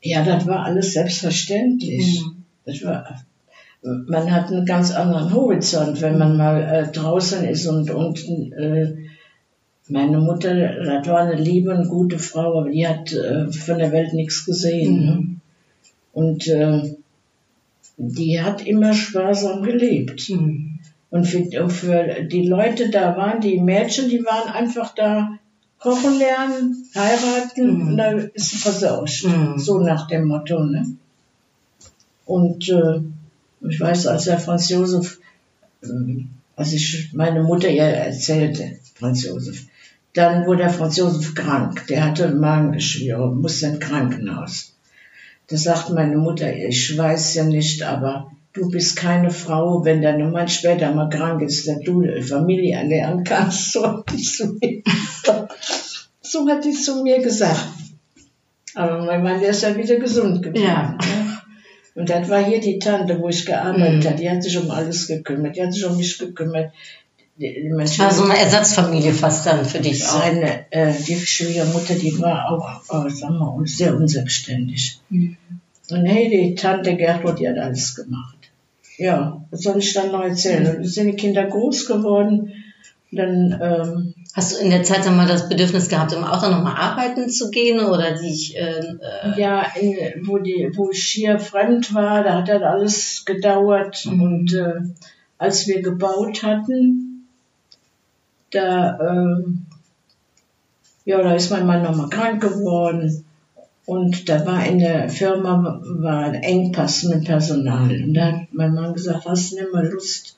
Ja, das war alles selbstverständlich. Mhm. Das war, man hat einen ganz anderen Horizont, wenn man mal äh, draußen ist und, und äh, meine Mutter, das war eine liebe und gute Frau, aber die hat äh, von der Welt nichts gesehen. Ne? Und äh, die hat immer sparsam gelebt. Mhm. Und für, und für die Leute da waren, die Mädchen, die waren einfach da kochen lernen, heiraten, Mhm. und da ist sie versauscht. Mhm. So nach dem Motto, ne? Und äh, ich weiß, als der Franz Josef, ähm, als ich meine Mutter ihr erzählte, Franz Josef, dann wurde der Franz Josef krank. Der hatte Magengeschwüre, musste ins Krankenhaus. Da sagt meine Mutter, ich weiß ja nicht, aber du bist keine Frau, wenn dein Mann später mal krank ist, dass du Familie ernähren kannst. So hat die zu mir, so hat die zu mir gesagt. Aber mein Mann, der ist ja wieder gesund geblieben. Ja. ne? Und das war hier die Tante, wo ich gearbeitet Mhm. habe. Die hat sich um alles gekümmert. Die hat sich um mich gekümmert. Menschen, War so eine Ersatzfamilie fast dann für dich auch. seine, äh, die Schwiegermutter, die war auch, äh, sagen wir, uns sehr unselbstständig. Mhm. Und hey, die Tante Gertrud, die hat alles gemacht. Ja, was soll ich dann noch erzählen? Mhm. Dann sind die Kinder groß geworden. Dann, ähm, Hast du in der Zeit dann mal das Bedürfnis gehabt, im Auto nochmal arbeiten zu gehen oder dich, äh, äh, ja, in, wo, die, wo ich hier fremd war, da hat das alles gedauert. Mhm. Und äh, als wir gebaut hatten, da, ähm, ja, da ist mein Mann nochmal krank geworden. Und da war in der Firma war ein Engpass mit Personal. Und da hat mein Mann gesagt, hast du nicht mal Lust,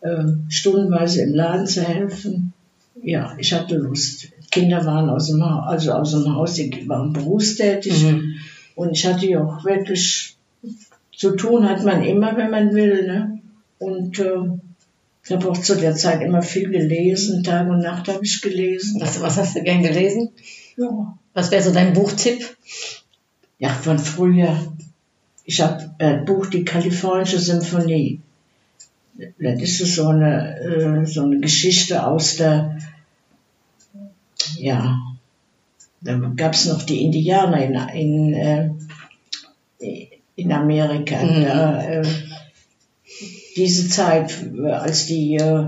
äh, stundenweise im Laden zu helfen? Ja, ich hatte Lust. Kinder waren aus dem, Ha- also aus dem Haus, die waren berufstätig. Mhm. Und ich hatte ja auch wirklich zu tun, hat man immer, wenn man will. Ne? Und äh, ich habe auch zu der Zeit immer viel gelesen, Tag und Nacht habe ich gelesen. was, was hast du gern gelesen? Ja, Was wäre so dein Buchtipp? ja von früher. Ich habe äh, Buch Die kalifornische Symphonie. Das ist so eine, äh, so eine Geschichte aus der, ja, da gab es noch die Indianer in, in, äh, in Amerika. Mhm. Da, diese Zeit, als die äh,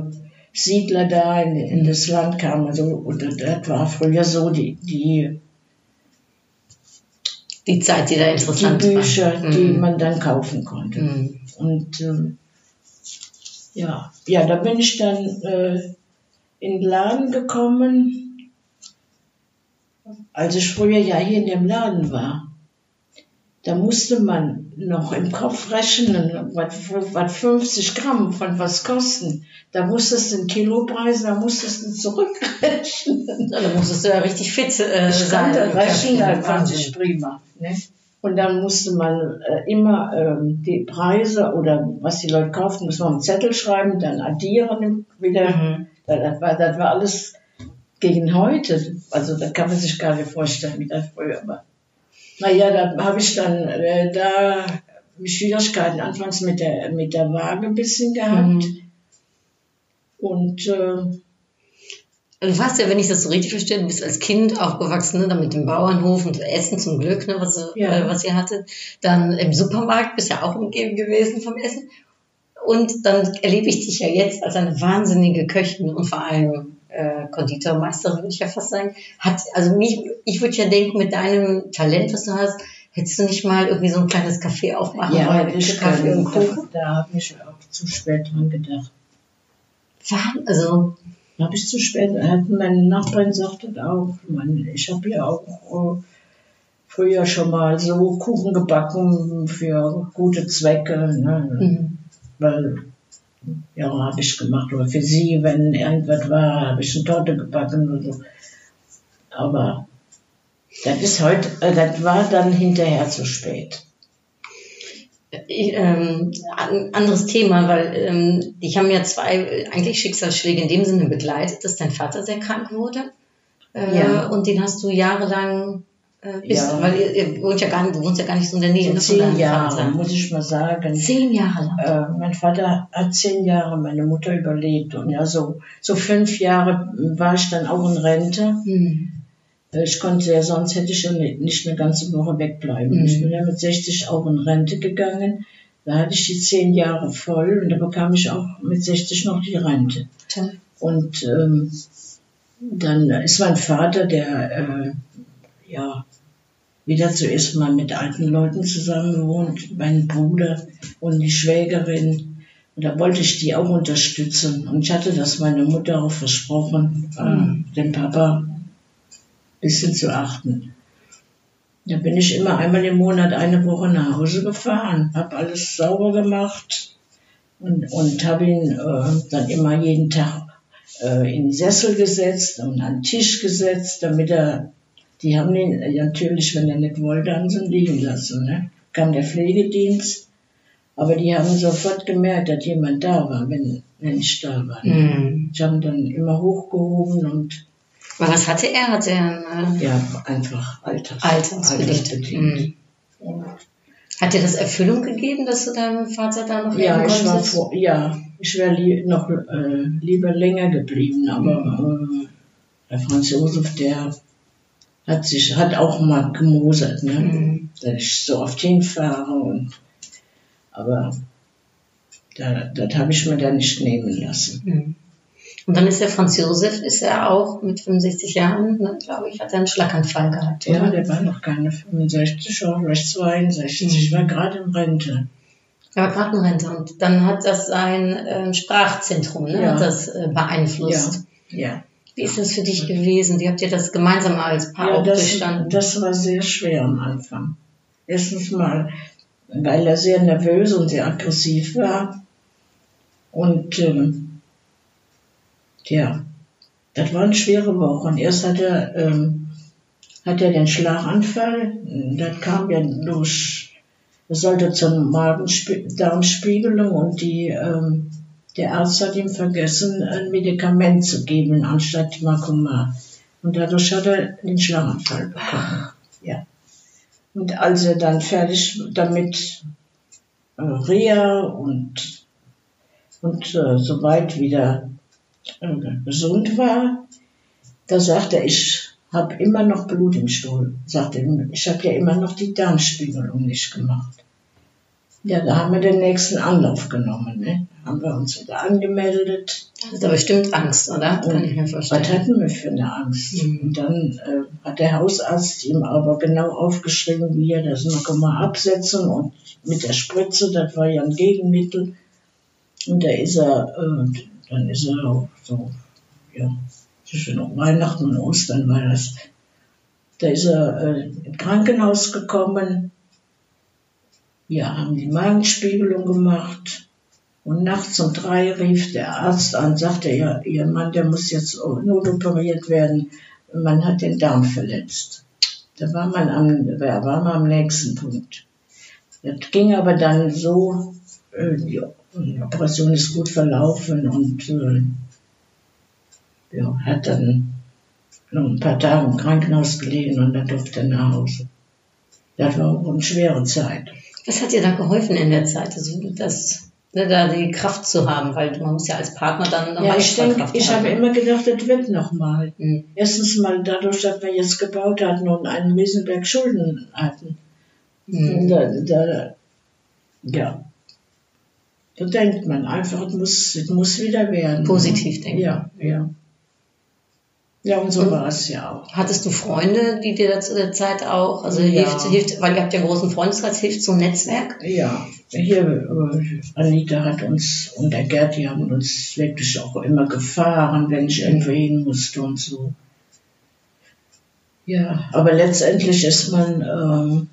Siedler da in, in das Land kamen, also, und das war früher so, die, die Die Zeit, die da die interessant Bücher, war. die Mhm. man dann kaufen konnte. Mhm. Und ähm, ja, ja, da bin ich dann äh, in den Laden gekommen. als ich früher ja hier in dem Laden war, da musste man noch im Kopf rechnen, was, was 50 Gramm von was kosten. Da musstest du einen Kilopreis, da musstest du zurückrechnen. Da musstest du ja richtig fit äh, Ich sein. kannte rechnen, da fand ich prima. Ne? Und dann musste man äh, immer ähm, die Preise oder was die Leute kauften, musste man einen Zettel schreiben, dann addieren wieder. Mhm. Da- Das, war, das war alles gegen heute. Also das kann man sich gar nicht vorstellen, wie das früher war. Naja, da habe ich dann äh, da Schwierigkeiten anfangs mit der, mit der Waage ein bisschen gehabt. Mhm. Und äh, Du warst ja, wenn ich das so richtig verstehe, du bist als Kind aufgewachsen, ne, dann mit dem Bauernhof und Essen zum Glück, ne, was, ihr- Ja. äh, was ihr hattet. Dann im Supermarkt bist ja auch umgeben gewesen vom Essen. Und dann erlebe ich dich ja jetzt als eine wahnsinnige Köchin und vor allem äh, Konditormeisterin, würde ich ja fast sagen. Hat, also mich, ich würde ja denken, mit deinem Talent, was du hast, hättest du nicht mal irgendwie so ein kleines Café aufmachen ja, wollen, ich Kaffee und. Kuchen. Da, da habe ich auch zu spät dran gedacht. Wahn- Also, Da habe ich zu spät, meine Nachbarin sagt das auch. Man, ich habe ja auch äh, früher schon mal so Kuchen gebacken für gute Zwecke, ne? mhm. weil ja, habe ich gemacht. Oder für sie, wenn irgendwas war, habe ich eine Torte gebacken oder so. Aber das ist heute, äh, das war dann hinterher zu spät. Ich, ähm, ein anderes Thema, weil ähm, ich habe ja zwei eigentlich Schicksalsschläge in dem Sinne begleitet, dass dein Vater sehr krank wurde. Äh, Ja. Und den hast du jahrelang, äh, bis, Ja. weil ihr, ihr wohnt ja gar nicht, du wohnst ja gar nicht so in der Nähe So ne, zehn Jahre, Vater. muss ich mal sagen. Zehn Jahre lang. Äh, mein Vater hat zehn Jahre meine Mutter überlebt und ja, so, so fünf Jahre war ich dann auch in Rente. Hm. Äh, Ich konnte ja, sonst hätte ich ja ni- nicht eine ganze Woche wegbleiben. Mhm. Ich bin ja mit 60 auch in Rente gegangen. Da hatte ich die zehn Jahre voll und da bekam ich auch mit 60 noch die Rente. Toll. Und ähm, dann ist mein Vater, der äh, ja wieder zuerst mal mit alten Leuten zusammen wohnt, mein Bruder und die Schwägerin. Und da wollte ich die auch unterstützen. Und ich hatte das meiner Mutter auch versprochen, äh, den Papa ein bisschen zu achten. Da bin ich immer einmal im Monat eine Woche nach Hause gefahren, habe alles sauber gemacht und, und habe ihn äh, dann immer jeden Tag äh, in den Sessel gesetzt und an den Tisch gesetzt, damit er, die haben ihn äh, natürlich, wenn er nicht wollte, haben sie ihn liegen lassen. Ne? Kam der Pflegedienst, aber die haben sofort gemerkt, dass jemand da war, wenn, wenn ich da war. Ne? Hm. Ich habe dann immer hochgehoben und Aber was hatte er? Hatte er äh, ja, einfach Alters, Altersbedingt? altersbedingt. Hm. Hat dir das Erfüllung gegeben, dass du deinem Vater da noch Ja, ich war vor, ja, ich wäre li noch äh, lieber länger geblieben, aber äh, der Franz Josef, der hat sich, hat auch mal gemosert, ne? Mhm. dass ich so oft hinfahre und, aber da, das habe ich mir da nicht nehmen lassen. Hm. Und dann ist der Franz Josef, ist er auch mit 65 Jahren, ne, glaube ich, hat er einen Schlaganfall gehabt, Ja, oder? der war noch keine 65, oder vielleicht 62, Mhm. war gerade in Rente. Er war gerade in Rente und dann hat das sein ähm, Sprachzentrum, ne, Ja. das äh, beeinflusst. Ja. Wie ist das für dich gewesen? Wie habt ihr das gemeinsam als Paar Ja, das, durchstanden? das war sehr schwer am Anfang. Erstens mal, weil er sehr nervös und sehr aggressiv war. Und ähm, ja, das waren schwere Wochen. Erst hat er, ähm, hat er den Schlaganfall. Das kam ja durch, es sollte zur Magen-Darmspiegelung und die, ähm, der Arzt hat ihm vergessen, ein Medikament zu geben anstatt Makoma. Und dadurch hat er den Schlaganfall bekommen. Ja. Und als er dann fertig damit äh, Reha und, und äh, soweit wieder äh, gesund war, da sagte er, ich habe immer noch Blut im Stuhl. Sagte, er, ich habe ja immer noch die Darmspiegelung nicht gemacht. Ja, da haben wir den nächsten Anlauf genommen. Ne? Haben wir uns wieder angemeldet. Das hat bestimmt Angst, oder? Kann ich mir Was vorstellen. hatten wir für eine Angst? Mhm. Und dann äh, hat der Hausarzt ihm aber genau aufgeschrieben, wie er das noch mal absetzen und mit der Spritze, das war ja ein Gegenmittel. Und da ist er, äh, dann ist er auch so, ja, zwischen Weihnachten und Ostern war das. Da ist er äh, im Krankenhaus gekommen. Ja, haben die Magenspiegelung gemacht. Und nachts um drei rief der Arzt an, sagte, ja, ihr Mann, der muss jetzt notoperiert werden. Man hat den Darm verletzt. Da war man am, da war man am nächsten Punkt. Das ging aber dann so, äh, die Operation ist gut verlaufen und äh, ja, hat dann noch ein paar Tage im Krankenhaus gelegen und dann durfte er nach Hause. Das war auch eine schwere Zeit. Was hat dir da geholfen in der Zeit, also das, ne, da die Kraft zu haben? Weil man muss ja als Partner dann noch Ja, ich denke, ich habe immer gedacht, das wird noch mal. Mhm. Erstens mal dadurch, dass wir jetzt gebaut hatten und einen Riesenberg Schulden hatten. Mhm. Da, da, ja. Da denkt man einfach, es muss, es muss wieder werden. Positiv denken. Ja, ja. Ja, und so Und- war es ja auch. Hattest du Freunde, die dir da zu der Zeit auch, also Ja. hilft, hilft, weil ihr habt ja einen großen Freundeskreis, hilft so ein Netzwerk? Ja, hier, äh, Anita hat uns und der Gerd, die haben uns wirklich auch immer gefahren, wenn ich irgendwo hin musste und so. Ja, aber letztendlich ist man ähm,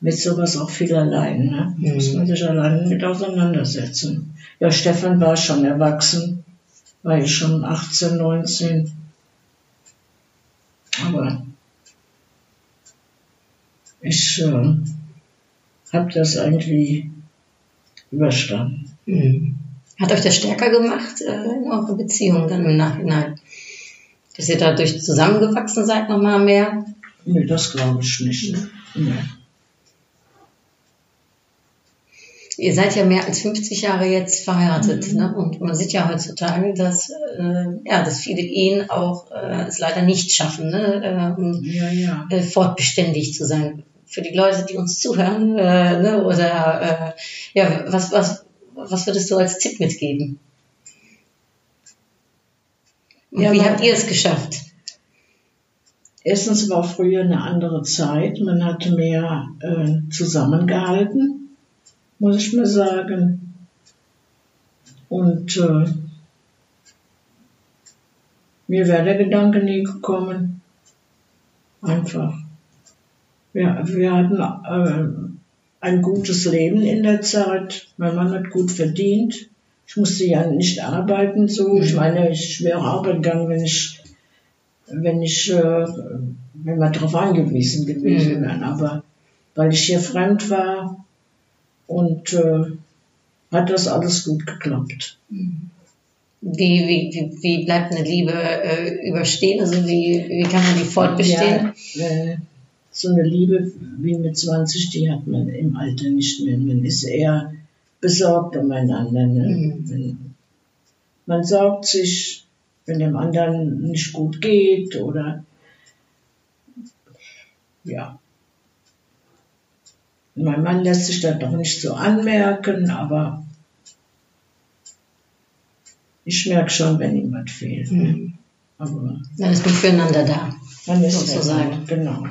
mit sowas auch viel allein. Ne? Mhm. Muss man sich allein mit auseinandersetzen. Ja, Stefan war schon erwachsen, war ich schon 18, 19. Aber ich äh, habe das irgendwie überstanden. Mhm. Hat euch das stärker gemacht äh, in eurer Beziehung dann im Nachhinein? Dass ihr dadurch zusammengewachsen seid nochmal mehr? Nee, das glaube ich nicht. Nee. Ihr seid ja mehr als 50 Jahre jetzt verheiratet, Mhm. ne? Und man sieht ja heutzutage, dass, äh, ja, dass viele Ehen auch äh, es leider nicht schaffen, ne? Äh, um, Ja, ja. äh, fortbeständig zu sein. Für die Leute, die uns zuhören, äh, ne? oder äh, ja, was, was, was würdest du als Tipp mitgeben? Und Ja, wie habt ihr es geschafft? Erstens war früher eine andere Zeit. Man hat mehr äh, zusammengehalten, muss ich mal sagen. Und äh, mir wäre der Gedanke nie gekommen. Einfach. Ja, wir hatten äh, ein gutes Leben in der Zeit. Mein Mann hat gut verdient. Ich musste ja nicht arbeiten so. Ich meine, ich wäre arbeiten gegangen, wenn ich wenn ich, äh, wenn wir darauf angewiesen gewesen Mhm. wären. Aber weil ich hier fremd war und äh, hat das alles gut geklappt. Wie, wie, wie, wie bleibt eine Liebe äh, überstehen? Also wie, wie kann man die fortbestehen? Ja, äh, so eine Liebe wie mit 20, die hat man im Alter nicht mehr. Man ist eher besorgt umeinander. Ne? Mhm. Man sorgt sich, wenn dem anderen nicht gut geht oder ja. Mein Mann lässt sich das doch nicht so anmerken, aber ich merke schon, wenn was fehlt. Mhm. Aber Dann ist man füreinander da. man ist Sozusagen. Genau.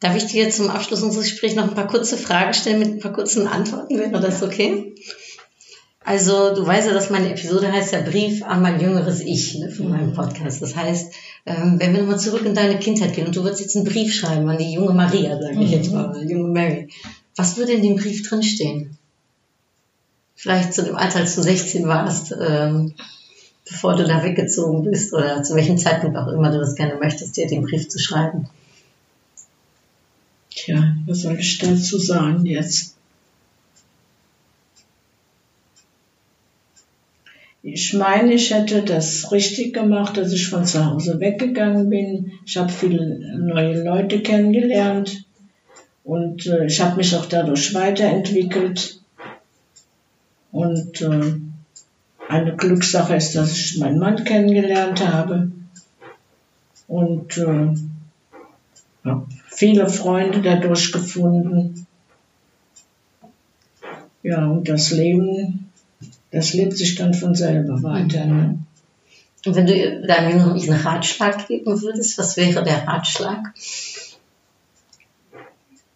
Darf ich dir zum Abschluss unseres Gesprächs noch ein paar kurze Fragen stellen mit ein paar kurzen Antworten? Wäre das okay? Also, du weißt ja, dass meine Episode heißt ja Brief an mein jüngeres Ich ne, von meinem Podcast. Das heißt, ähm, wenn wir nochmal zurück in deine Kindheit gehen und du würdest jetzt einen Brief schreiben an die junge Maria, sage ich jetzt mal, junge Mary, was würde in dem Brief drinstehen? Vielleicht zu dem Alter, als du 16 warst, ähm, bevor du da weggezogen bist oder zu welchem Zeitpunkt auch immer du das gerne möchtest, dir den Brief zu schreiben. Tja, was soll ich dazu sagen jetzt? Ich meine, ich hätte das richtig gemacht, dass ich von zu Hause weggegangen bin. Ich habe viele neue Leute kennengelernt und äh, ich habe mich auch dadurch weiterentwickelt. Und äh, eine Glückssache ist, dass ich meinen Mann kennengelernt habe und äh, habe viele Freunde dadurch gefunden. Ja, und das Leben, das lebt sich dann von selber weiter. Ne? Und wenn du Ich einen Ratschlag geben würdest, was wäre der Ratschlag?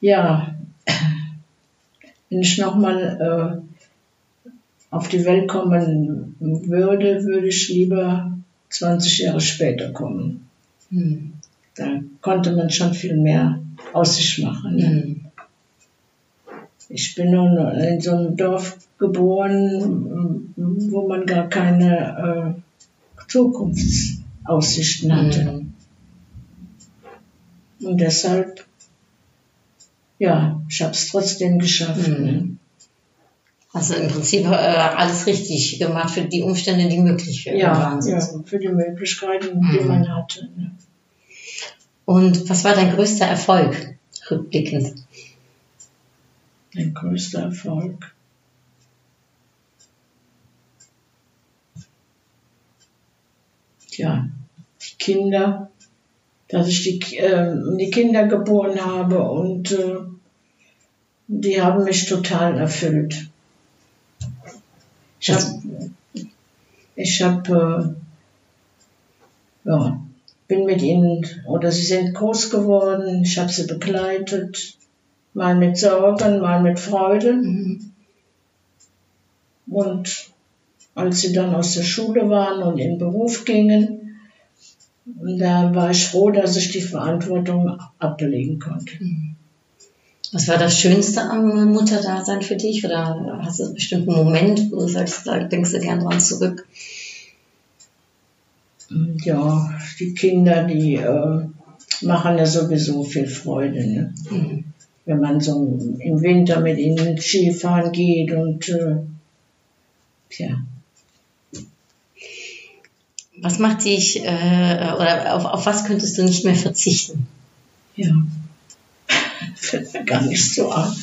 Ja, wenn ich nochmal äh, auf die Welt kommen würde, würde ich lieber 20 Jahre später kommen. Hm. da konnte man schon viel mehr aus sich machen. Ne? Mhm. Ich bin nun in so einem Dorf geboren, wo man gar keine äh, Zukunftsaussichten hatte. Mhm. Und deshalb, ja, ich habe es trotzdem geschafft. Mhm. Ne? Also im Prinzip äh, alles richtig gemacht für die Umstände, die möglich Ja, waren. ja, für die Möglichkeiten, die Mhm. man hatte. Ne? Und was war dein größter Erfolg, rückblickend? Mein größter Erfolg. Tja, die Kinder, dass ich die, äh, die Kinder geboren habe und äh, die haben mich total erfüllt. Ich habe ich hab, äh, ja, bin mit ihnen, oder sie sind groß geworden, ich habe sie begleitet, mal mit Sorgen, mal mit Freude. Mhm. Und als sie dann aus der Schule waren und in den Beruf gingen, da war ich froh, dass ich die Verantwortung ablegen konnte. Was war das Schönste am Mutterdasein für dich? Oder hast du einen bestimmten Moment, wo du sagst, da denkst du gern dran zurück? Ja, die Kinder, die äh, machen ja sowieso viel Freude. Ne? Mhm. Wenn man so im Winter mit ihnen Skifahren geht und äh, tja, Was macht dich, äh, oder auf, auf was könntest du nicht mehr verzichten? Ja. Fällt mir gar nicht so an.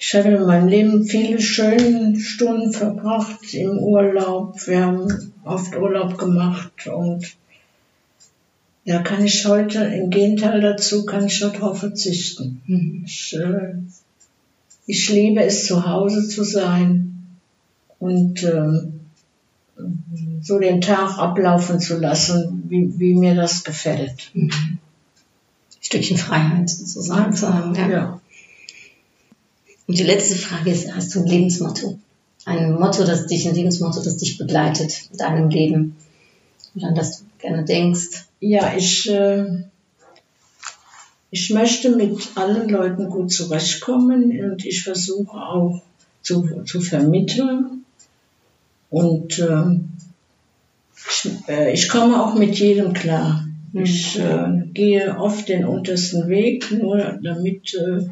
Ich habe in meinem Leben viele schöne Stunden verbracht im Urlaub. Wir haben oft Urlaub gemacht und da kann ich heute, im Gegenteil dazu, kann ich darauf verzichten. Mhm. Ich, äh, ich liebe es, zu Hause zu sein und ähm, so den Tag ablaufen zu lassen, wie, wie mir das gefällt. Ein Stückchen Freiheit sozusagen zu haben. Ja. ja. Und die letzte Frage ist, hast du ein Lebensmotto? Ein Motto, das dich, ein Lebensmotto, das dich begleitet in deinem Leben? Und an das du gerne denkst? Ja, ich, äh, ich möchte mit allen Leuten gut zurechtkommen und ich versuche auch zu, zu vermitteln. Und äh, ich, äh, ich komme auch mit jedem klar. Ich äh, gehe oft den untersten Weg, nur damit, äh,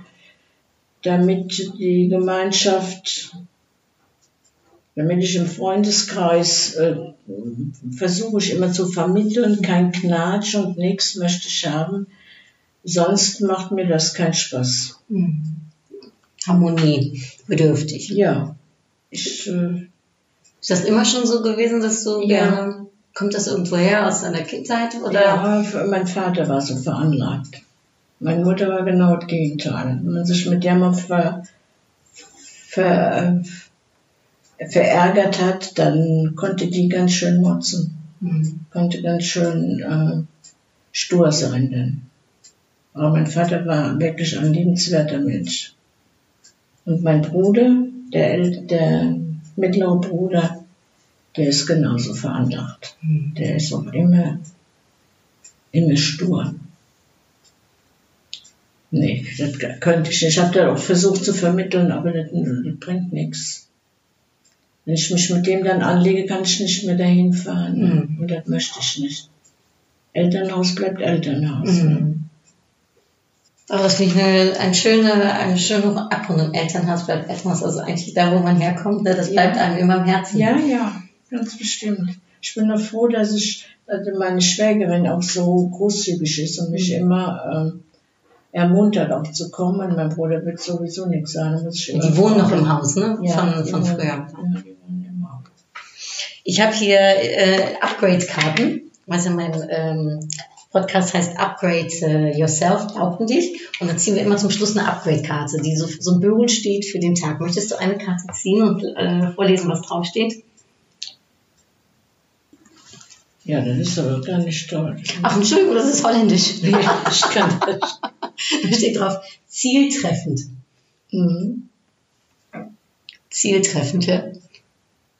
damit die Gemeinschaft, damit ich im Freundeskreis äh, versuche ich immer zu vermitteln, kein Knatsch und nichts möchte ich haben. Sonst macht mir das keinen Spaß. Mhm. Harmonie, bedürftig. Ja, ich, äh, Ist das immer schon so gewesen, dass du Ja. gerne, kommt das irgendwo her aus deiner Kindheit? Oder? ja, mein Vater war so veranlagt. Meine Mutter war genau das Gegenteil. Wenn man sich mit der mal ver, ver, verärgert hat, dann konnte die ganz schön motzen. Mhm. konnte ganz schön äh, stur sein dann. Aber mein Vater war wirklich ein liebenswerter Mensch. Und mein Bruder, der, der mittlere Bruder, der ist genauso veranlagt. Mhm. Der ist auch immer, immer stur. Nee, das könnte ich nicht. Ich habe da auch versucht zu vermitteln, aber das, das bringt nichts. Wenn ich mich mit dem dann anlege, kann ich nicht mehr dahin fahren. Mhm. Und das möchte ich nicht. Elternhaus bleibt Elternhaus. Mhm. Aber das finde ich eine, ein schöner, eine schöne Abrundung. Elternhaus bleibt Elternhaus. Also eigentlich da, wo man herkommt, ne, das Ja. bleibt einem immer im Herzen. Ja, ja, ganz bestimmt. Ich bin auch froh, dass ich, dass meine Schwägerin auch so großzügig ist und mich immer ähm, ermuntert, auch zu kommen. Mein Bruder wird sowieso nichts sagen. Die wohnen noch im Haus, ne? Ja, von, von früher. Ja. Ich habe hier äh, Upgrade-Karten. Also mein ähm, Podcast heißt Upgrade äh, Yourself, glaub an dich. Und dann ziehen wir immer zum Schluss eine Upgrade-Karte, die so, so ein Symbol steht für den Tag. Möchtest du eine Karte ziehen und äh, vorlesen, was draufsteht? Ja, das ist aber gar nicht toll. Ach, Entschuldigung, das ist holländisch. ich kann das. Da steht drauf, zieltreffend. Mhm. Zieltreffend, ja.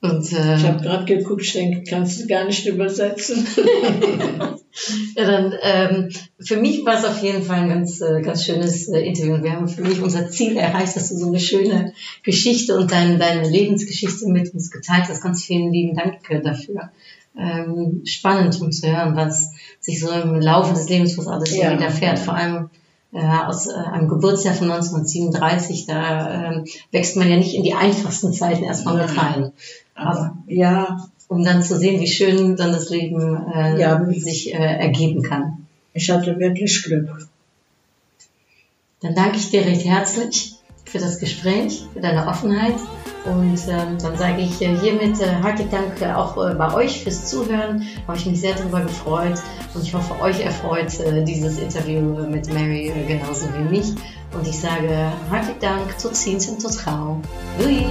Und, äh, Ich habe gerade geguckt, ich denke, kannst du gar nicht übersetzen. ja, dann, ähm, für mich war es auf jeden Fall ein ganz, äh, ganz schönes äh, Interview. Wir haben für mich unser Ziel erreicht, dass du so eine schöne Geschichte und dein, deine Lebensgeschichte mit uns geteilt hast. Ganz vielen lieben Dank dafür. Ähm, spannend, um zu hören, was sich so im Laufe des Lebens was alles so Ja. widerfährt. Vor allem äh, aus äh, einem Geburtsjahr von 1937, da ähm, wächst man ja nicht in die einfachsten Zeiten erstmal mit rein. Aber ja, Um dann zu sehen, wie schön dann das Leben äh, Ja. sich äh, ergeben kann. ich hatte wirklich Glück. Dann danke ich dir recht herzlich für das Gespräch, für deine Offenheit. Und ähm, dann sage ich äh, hiermit äh, herzlich Dank äh, auch äh, bei euch fürs Zuhören. Habe ich mich sehr darüber gefreut. Und ich hoffe, euch erfreut äh, dieses Interview mit Mary genauso wie mich. Und ich sage herzlich Dank, tot ziens und tot gauw. Doei!